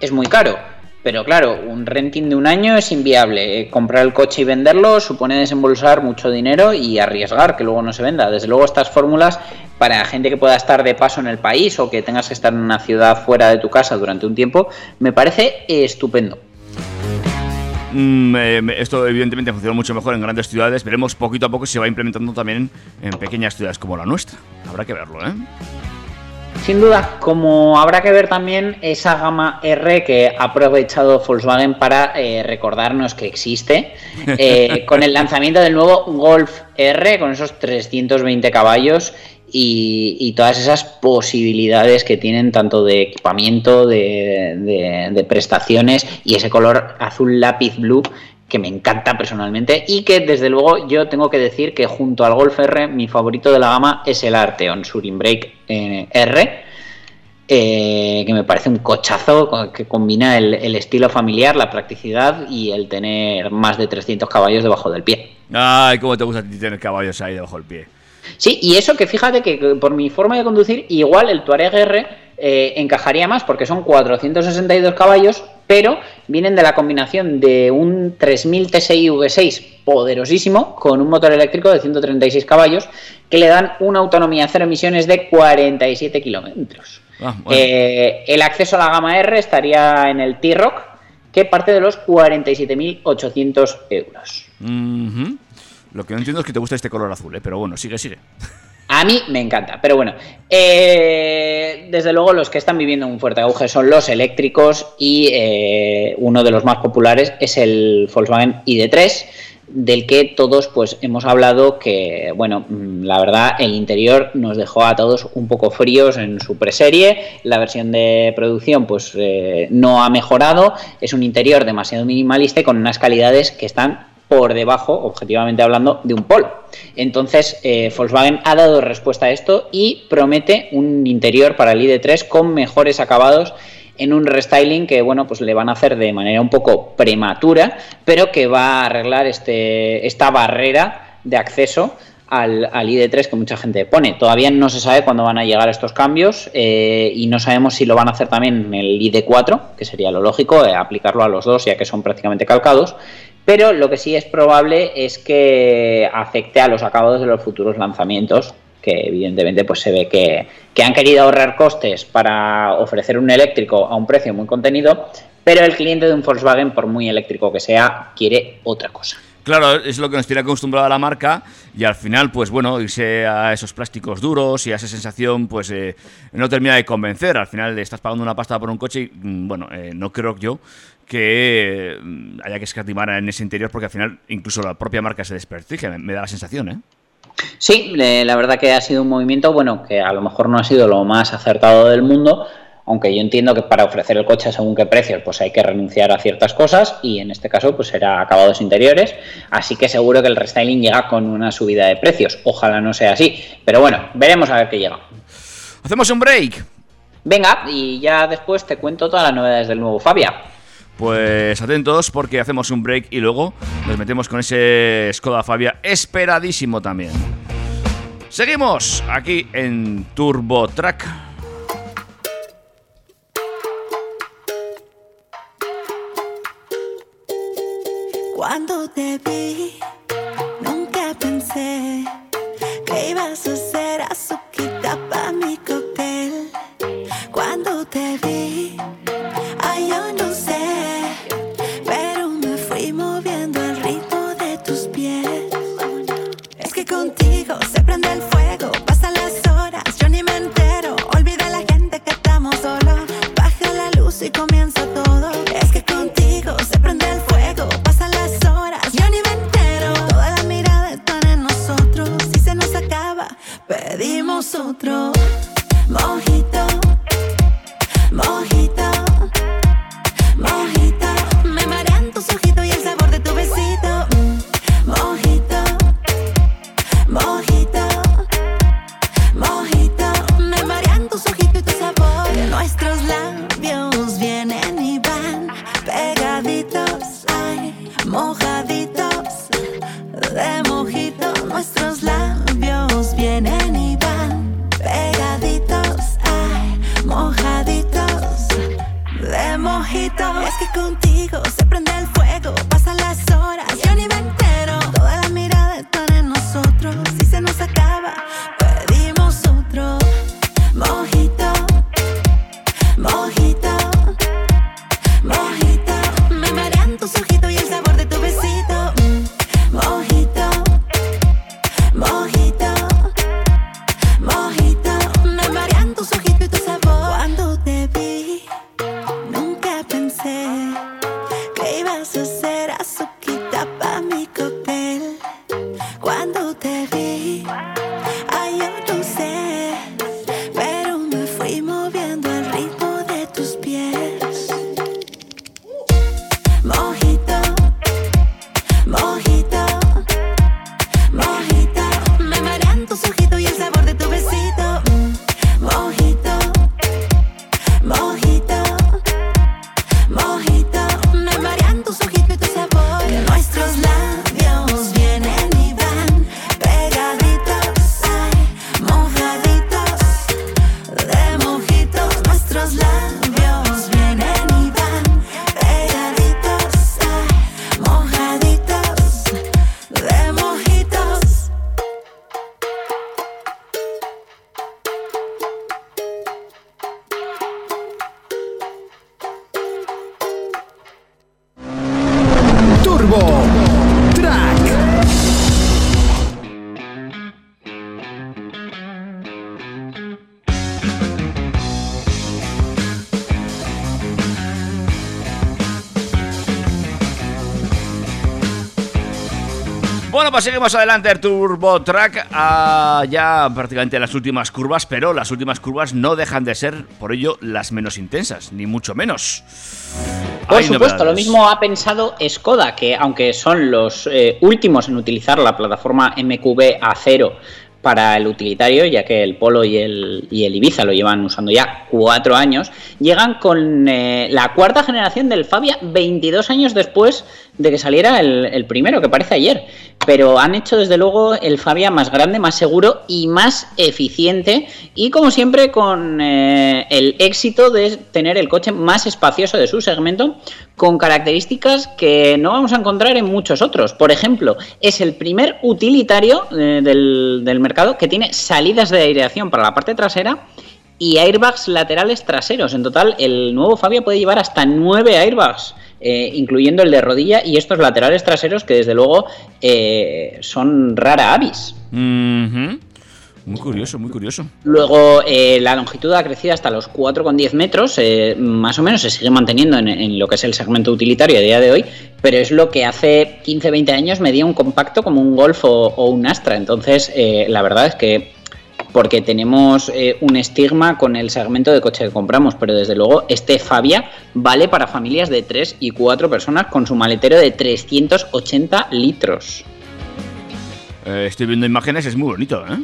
es muy caro, pero claro, un renting de un año es inviable. Eh, Comprar el coche y venderlo supone desembolsar mucho dinero y arriesgar que luego no se venda. Desde luego estas fórmulas para gente que pueda estar de paso en el país o que tengas que estar en una ciudad fuera de tu casa durante un tiempo, me parece estupendo. Mm, eh, esto evidentemente funciona mucho mejor en grandes ciudades. Veremos poquito a poco si se va implementando también en pequeñas ciudades como la nuestra. Habrá que verlo, ¿eh? Sin duda, como habrá que ver también esa gama R que ha aprovechado Volkswagen para eh, recordarnos que existe, eh, con el lanzamiento del nuevo Golf R, con esos 320 caballos y, todas esas posibilidades que tienen tanto de equipamiento, de, prestaciones y ese color azul lápiz blue que me encanta personalmente y que desde luego yo tengo que decir que junto al Golf R mi favorito de la gama es el Arteon Surin Break eh, R eh, que me parece un cochazo co- que combina el, el estilo familiar, la practicidad y el tener más de 300 caballos debajo del pie. Ay, cómo te gusta tener caballos ahí debajo del pie. Sí, y eso que fíjate que por mi forma de conducir, igual el Touareg R eh, encajaría más porque son 462 caballos, pero vienen de la combinación de un 3000 TSI V6 poderosísimo con un motor eléctrico de 136 caballos que le dan una autonomía cero emisiones de 47 kilómetros. Ah, bueno. Eh, el acceso a la gama R estaría en el T-Rock, que parte de los 47.800 euros. Lo que no entiendo es que te gusta este color azul, ¿eh? pero bueno, sigue, sigue. A mí me encanta, pero bueno, eh, desde luego los que están viviendo un fuerte auge son los eléctricos y eh, uno de los más populares es el Volkswagen ID3, del que todos pues hemos hablado que, bueno, mm, la verdad el interior nos dejó a todos un poco fríos en su preserie, la versión de producción pues no ha mejorado, es un interior demasiado minimalista y con unas calidades que están por debajo, objetivamente hablando, de un Polo. Entonces, eh, Volkswagen ha dado respuesta a esto y promete un interior para el ID3 con mejores acabados en un restyling que, bueno, pues le van a hacer de manera un poco prematura, pero que va a arreglar este, esta barrera de acceso al, al ID3 que mucha gente pone. Todavía no se sabe cuándo van a llegar estos cambios eh, y no sabemos si lo van a hacer también en el ID4, que sería lo lógico, eh, aplicarlo a los dos, ya que son prácticamente calcados. Pero lo que sí es probable es que afecte a los acabados de los futuros lanzamientos, que evidentemente pues se ve que, han querido ahorrar costes para ofrecer un eléctrico a un precio muy contenido, pero el cliente de un Volkswagen, por muy eléctrico que sea, quiere otra cosa. Claro, es lo que nos tiene acostumbrado a la marca y al final, pues bueno, irse a esos plásticos duros y a esa sensación, pues eh, no termina de convencer. Al final estás pagando una pasta por un coche y, mm, bueno, eh, no creo yo que mm, haya que escatimar en ese interior porque al final incluso la propia marca se desprestigia, me, me da la sensación, ¿eh? Sí, la verdad que ha sido un movimiento, bueno, que a lo mejor no ha sido lo más acertado del mundo, aunque yo entiendo que para ofrecer el coche según qué precios, pues hay que renunciar a ciertas cosas y en este caso pues será acabados interiores, así que seguro que el restyling llega con una subida de precios, ojalá no sea así, pero bueno, veremos a ver qué llega. Hacemos un break. Venga, y ya después te cuento todas las novedades del nuevo Fabia. Pues atentos porque hacemos un break y luego nos metemos con ese Skoda Fabia esperadísimo también. Seguimos aquí en Turbo Track. Cuando te vi, nunca pensé que ibas a ser azuquita Pues seguimos adelante, el Turbo Track, a ya prácticamente las últimas curvas, pero las últimas curvas no dejan de ser, por ello, las menos intensas, ni mucho menos. Por Hay supuesto, lo mismo ha pensado Skoda, que aunque son los eh, últimos en utilizar la plataforma MQB A0 para el utilitario, ya que el Polo y el, y el Ibiza lo llevan usando ya cuatro años, llegan con eh, la cuarta generación del Fabia 22 años después de que saliera el, el primero, que parece ayer. Pero han hecho desde luego el Fabia más grande, más seguro y más eficiente. Y como siempre, con eh, el éxito de tener el coche más espacioso de su segmento, con características que no vamos a encontrar en muchos otros. Por ejemplo, es el primer utilitario eh, del, del mercado que tiene salidas de aireación para la parte trasera y airbags laterales traseros. En total, el nuevo Fabia puede llevar hasta nueve airbags, eh, incluyendo el de rodilla y estos laterales traseros que desde luego eh, son rara avis. Muy curioso, muy curioso. Luego, eh, la longitud ha crecido hasta los 4,10 metros, eh, más o menos se sigue manteniendo en, en lo que es el segmento utilitario a día de hoy, pero es lo que hace 15-20 años medía un compacto como un Golf o, o un Astra. Entonces, eh, la verdad es que porque tenemos eh, un estigma con el segmento de coche que compramos, pero desde luego este Fabia vale para familias de 3 y 4 personas con su maletero de 380 litros. Eh, estoy viendo imágenes, es muy bonito, ¿eh?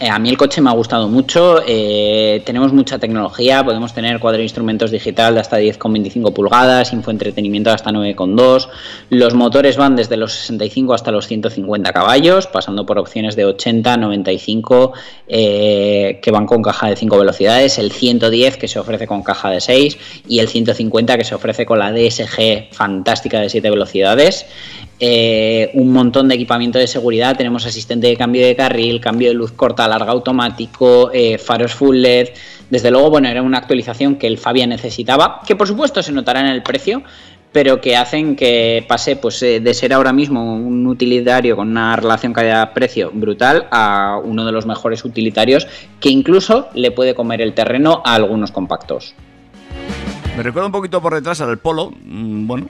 Eh, A mí el coche me ha gustado mucho, eh, tenemos mucha tecnología, podemos tener cuadro de instrumentos digital de hasta 10,25 pulgadas, infoentretenimiento de hasta 9,2, los motores van desde los 65 hasta los 150 caballos, pasando por opciones de 80, 95, eh, que van con caja de 5 velocidades, el 110 que se ofrece con caja de 6 y el 150 que se ofrece con la DSG fantástica de 7 velocidades. Eh, un montón de equipamiento de seguridad. Tenemos asistente de cambio de carril, cambio de luz corta, larga automático, eh, faros full LED. Desde luego, bueno, era una actualización que el Fabia necesitaba, que por supuesto se notará en el precio, pero que hacen que pase pues, eh, de ser ahora mismo un utilitario con una relación calidad-precio brutal a uno de los mejores utilitarios que incluso le puede comer el terreno a algunos compactos. Me recuerda un poquito por detrás al Polo. mm, Bueno,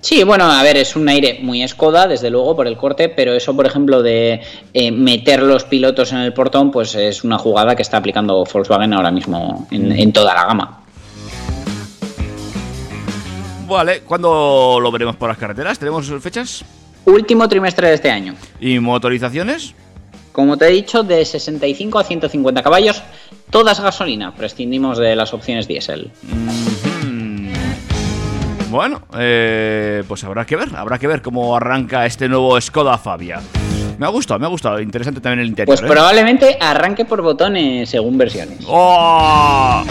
Sí, bueno, a ver, es un aire muy Skoda, desde luego, por el corte, pero eso, por ejemplo, de eh, meter los pilotos en el portón, pues es una jugada que está aplicando Volkswagen ahora mismo en, en toda la gama. vale. ¿Cuándo lo veremos por las carreteras? ¿Tenemos fechas? Último trimestre de este año. ¿Y motorizaciones? Como te he dicho, de 65 a 150 caballos, todas gasolina, prescindimos de las opciones diésel. Mm, Bueno, eh, pues habrá que ver, habrá que ver cómo arranca este nuevo Skoda Fabia. Me ha gustado, me ha gustado. Interesante también el interior. Pues ¿eh? probablemente arranque por botones según versiones. ¡Oh!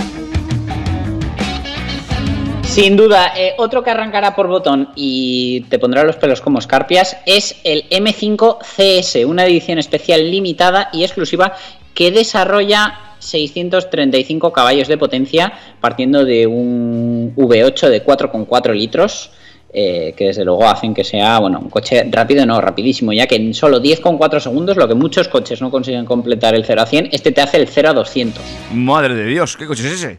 Sin duda, eh, otro que arrancará por botón y te pondrá los pelos como escarpias es el M5 CS, una edición especial limitada y exclusiva que desarrolla 635 caballos de potencia partiendo de un V8 de 4,4 litros. eh, que desde luego hacen que sea bueno un coche rápido, no, rapidísimo, ya que en solo 10,4 segundos, lo que muchos coches no consiguen completar el 0 a 100, este te hace el 0 a 200. Madre de Dios, ¿qué coche es ese?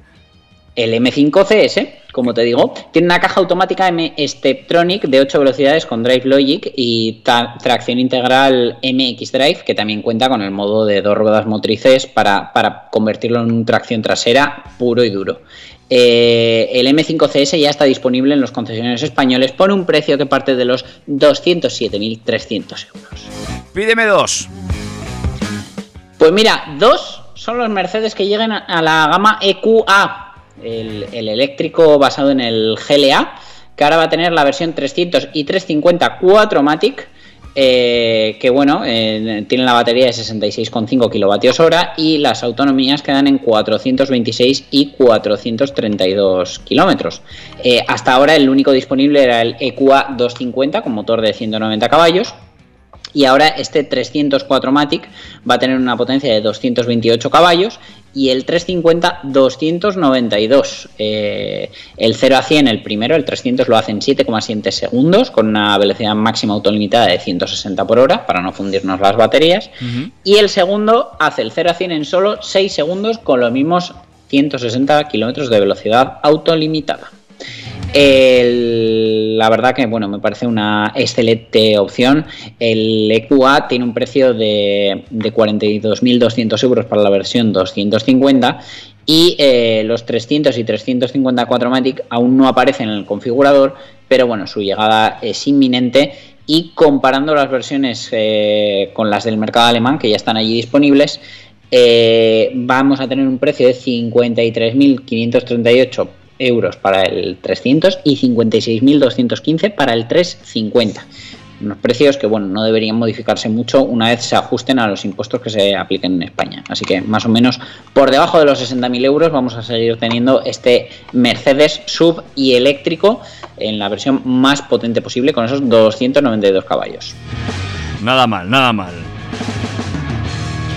El M5 CS, como te digo, tiene una caja automática M Steptronic de 8 velocidades con Drive Logic y tracción integral MX Drive, que también cuenta con el modo de dos ruedas motrices para, para convertirlo en tracción trasera puro y duro. Eh, el M5 CS ya está disponible en los concesionarios españoles por un precio que parte de los 207.300 euros. Pídeme dos. Pues mira, dos son los Mercedes que lleguen a- a la gama EQA, el, el eléctrico basado en el GLA, que ahora va a tener la versión 300 y 350 4MATIC, eh, que bueno, eh, tienen la batería de 66,5 kilovatios hora y las autonomías quedan en 426 y 432 kilómetros. Eh, hasta ahora el único disponible era el EQA 250 con motor de 190 caballos. Y ahora este 304 Matic va a tener una potencia de 228 caballos y el 350 292. Eh, el 0 a 100, el primero, el 300 lo hace en 7,7 segundos con una velocidad máxima autolimitada de 160 por hora para no fundirnos las baterías. Y el segundo hace el 0 a 100 en solo 6 segundos con los mismos 160 kilómetros de velocidad autolimitada. La verdad que bueno, me parece una excelente opción. El EQA tiene un precio de, de 42.200 euros para la versión 250 y eh, los 300 y 354 Matic aún no aparecen en el configurador, pero bueno, su llegada es inminente y comparando las versiones eh, con las del mercado alemán que ya están allí disponibles, eh, vamos a tener un precio de 53.538 euros para el 300 y 56.215 para el 350. Unos precios que bueno, no deberían modificarse mucho una vez se ajusten a los impuestos que se apliquen en España. Así que más o menos por debajo de los 60.000 euros vamos a seguir teniendo este Mercedes sub y eléctrico en la versión más potente posible con esos 292 caballos. Nada mal, nada mal.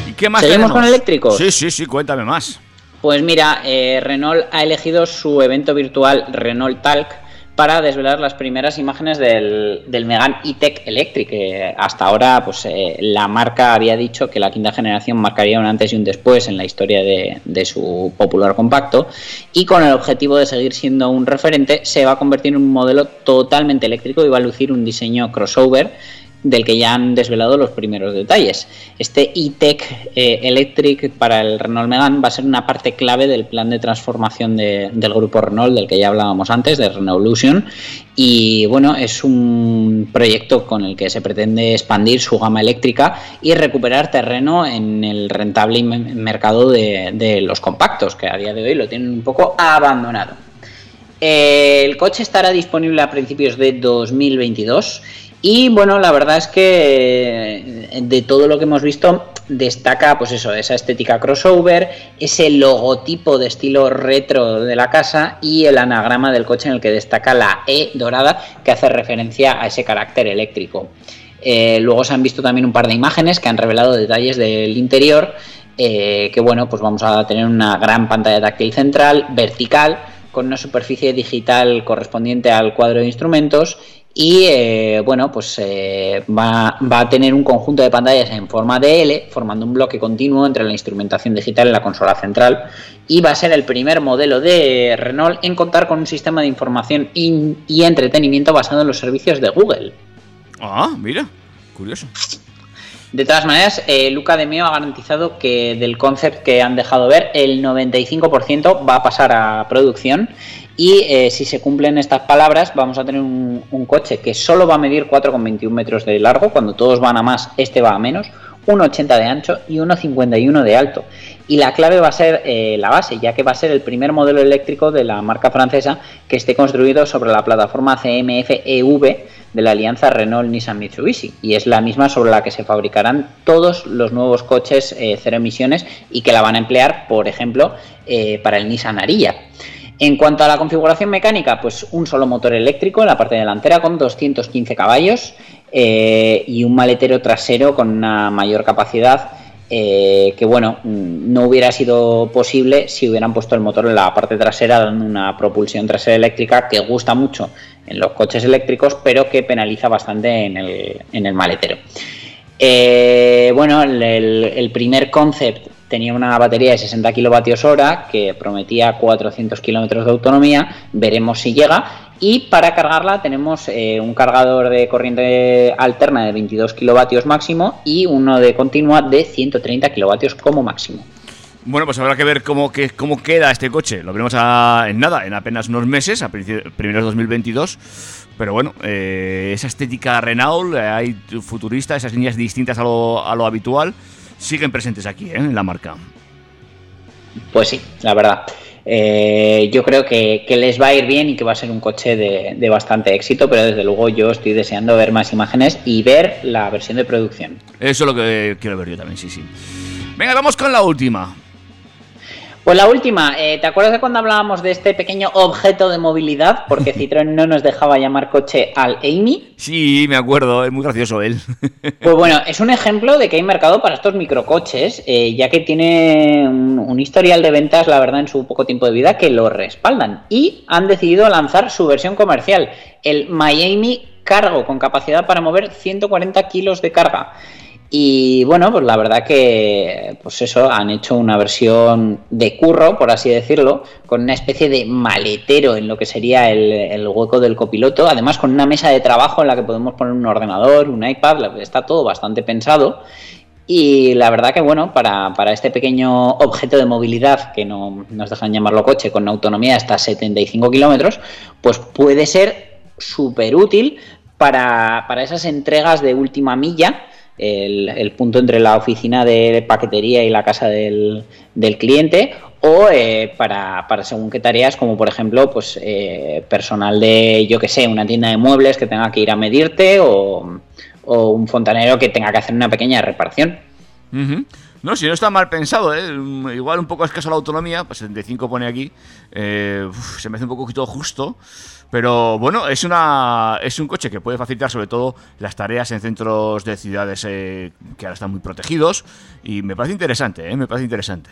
¿Y qué más ¿Seguimos tenemos? con eléctricos? Sí, sí, sí, cuéntame más. Pues mira, eh, Renault ha elegido su evento virtual Renault Talk para desvelar las primeras imágenes del, del Megane E-Tech Electric. hasta ahora, pues eh, la marca había dicho que la quinta generación marcaría un antes y un después en la historia de, de su popular compacto. Y con el objetivo de seguir siendo un referente, se va a convertir en un modelo totalmente eléctrico y va a lucir un diseño crossover del que ya han desvelado los primeros detalles. Este E-Tech eh, Electric para el Renault Megane va a ser una parte clave del plan de transformación de- del grupo Renault del que ya hablábamos antes, de Renaulution. Y bueno, es un proyecto con el que se pretende expandir su gama eléctrica y recuperar terreno en el rentable mercado de, de los compactos, que a día de hoy lo tienen un poco abandonado. Eh, El coche estará disponible a principios de 2022 y bueno, la verdad es que eh, de todo lo que hemos visto destaca pues eso, esa estética crossover, ese logotipo de estilo retro de la casa y el anagrama del coche en el que destaca la E dorada que hace referencia a ese carácter eléctrico. Eh, luego se han visto también un par de imágenes que han revelado detalles del interior. eh, que bueno, pues vamos a tener una gran pantalla táctil central, vertical, con una superficie digital correspondiente al cuadro de instrumentos. Y eh, bueno, pues eh, va, va a tener un conjunto de pantallas en forma de L, formando un bloque continuo entre la instrumentación digital y la consola central. Y va a ser el primer modelo de Renault en contar con un sistema de información y- y entretenimiento basado en los servicios de Google. Ah, mira, curioso. De todas maneras, eh, Luca de Meo ha garantizado que del concept que han dejado ver, el 95% va a pasar a producción. Y eh, si se cumplen estas palabras, vamos a tener un, coche que solo va a medir 4,21 metros de largo. Cuando todos van a más, este va a menos. 1,80 de ancho y 1,51 de alto. Y la clave va a ser eh, la base, ya que va a ser el primer modelo eléctrico de la marca francesa que esté construido sobre la plataforma CMF-EV de la alianza Renault-Nissan-Mitsubishi. Y es la misma sobre la que se fabricarán todos los nuevos coches eh, cero emisiones y que la van a emplear, por ejemplo, para el Nissan Ariya. En cuanto a la configuración mecánica, pues un solo motor eléctrico en la parte delantera con 215 caballos eh, y un maletero trasero con una mayor capacidad eh, que bueno, mm, no hubiera sido posible si hubieran puesto el motor en la parte trasera dando una propulsión trasera eléctrica que gusta mucho en los coches eléctricos pero que penaliza bastante en el, en el maletero. Eh, bueno, el, el- el primer concept tenía una batería de 60 kilovatios hora que prometía 400 kilómetros de autonomía. Veremos si llega. Y para cargarla tenemos eh, un cargador de corriente alterna de 22 kilovatios máximo y uno de continua de 130 kilovatios como máximo. Bueno, pues habrá que ver cómo, que, cómo queda este coche. Lo veremos a- en nada, en apenas unos meses, a primeros de 2022. Pero bueno, eh, esa estética Renault, eh, hay futurista, esas líneas distintas a lo, a lo habitual, siguen presentes aquí, ¿eh? en la marca. Pues sí, la verdad. Eh, yo creo que, que les va a ir bien y que va a ser un coche de, de bastante éxito, pero desde luego yo estoy deseando ver más imágenes y ver la versión de producción. Eso es lo que quiero ver yo también, sí, sí. Venga, vamos con la última. Pues la última, eh, ¿te acuerdas de cuando hablábamos de este pequeño objeto de movilidad? Porque Citroën no nos dejaba llamar coche al Amy. Sí, me acuerdo, es muy gracioso él. Pues bueno, es un ejemplo de que hay mercado para estos microcoches, eh, ya que tiene un, un historial de ventas, la verdad, en su poco tiempo de vida que lo respaldan. Y han decidido lanzar su versión comercial, el Miami Cargo, con capacidad para mover 140 kilos de carga. Y bueno, pues la verdad que, pues eso, han hecho una versión de curro, por así decirlo, con una especie de maletero en lo que sería el, hueco del copiloto, además con una mesa de trabajo en la que podemos poner un ordenador, un iPad, está todo bastante pensado. Y la verdad que, bueno, para, para este pequeño objeto de movilidad, que no nos dejan llamarlo coche, con autonomía hasta 75 kilómetros, pues puede ser súper útil para, para esas entregas de última milla el, el, punto entre la oficina de paquetería y la casa del, del cliente o eh, para, para, según qué tareas como por ejemplo pues eh, personal de yo que sé una tienda de muebles que tenga que ir a medirte o, un fontanero que tenga que hacer una pequeña reparación. No, si no está mal pensado, ¿eh? igual un poco escaso la autonomía, pues 75 pone aquí, eh, se me hace un poquito justo, pero bueno, es, una, es un coche que puede facilitar sobre todo las tareas en centros de ciudades eh, que ahora están muy protegidos y me parece interesante, ¿eh? me parece interesante.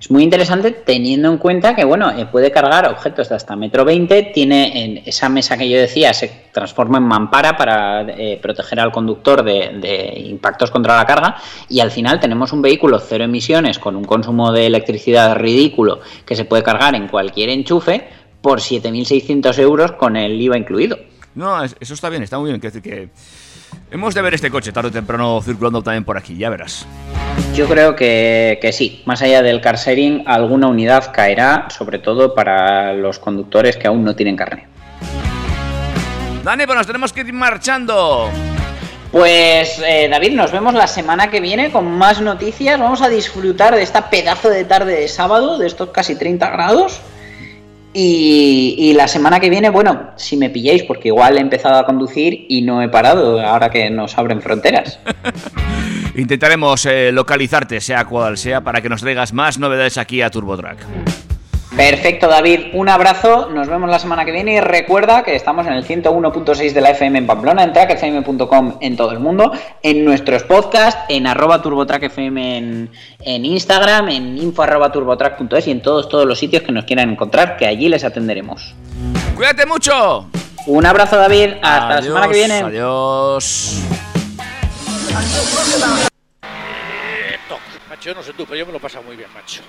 Es muy interesante teniendo en cuenta que, bueno, eh, puede cargar objetos de hasta metro veinte, tiene en esa mesa que yo decía, se transforma en mampara para eh, proteger al conductor de, de, impactos contra la carga y al final tenemos un vehículo cero emisiones con un consumo de electricidad ridículo que se puede cargar en cualquier enchufe por 7.600 euros con el IVA incluido. No, eso está bien, está muy bien. decir que hemos de ver este coche tarde o temprano circulando también por aquí, ya verás. Yo creo que, que, sí, más allá del car sharing, alguna unidad caerá, sobre todo para los conductores que aún no tienen carne. Dani, pues nos tenemos que ir marchando. Pues eh, David, nos vemos la semana que viene con más noticias. Vamos a disfrutar de esta pedazo de tarde de sábado, de estos casi 30 grados. Y, la semana que viene, bueno, si me pilláis, porque igual he empezado a conducir y no he parado ahora que nos abren fronteras. Intentaremos eh, localizarte, sea cual sea, para que nos traigas más novedades aquí a TurboTrack. Perfecto, David. Un abrazo. Nos vemos la semana que viene. Y recuerda que estamos en el 101.6 de la FM en Pamplona, en trackfm.com en todo el mundo, en nuestros podcasts, en arroba turbotrackfm en, en Instagram, en info arroba turbotrack.es y en todos, todos los sitios que nos quieran encontrar, que allí les atenderemos. ¡Cuídate mucho! Un abrazo, David. Hasta adiós, la semana que viene. Adiós. Macho, no sé tú, pero yo me lo paso muy bien, macho.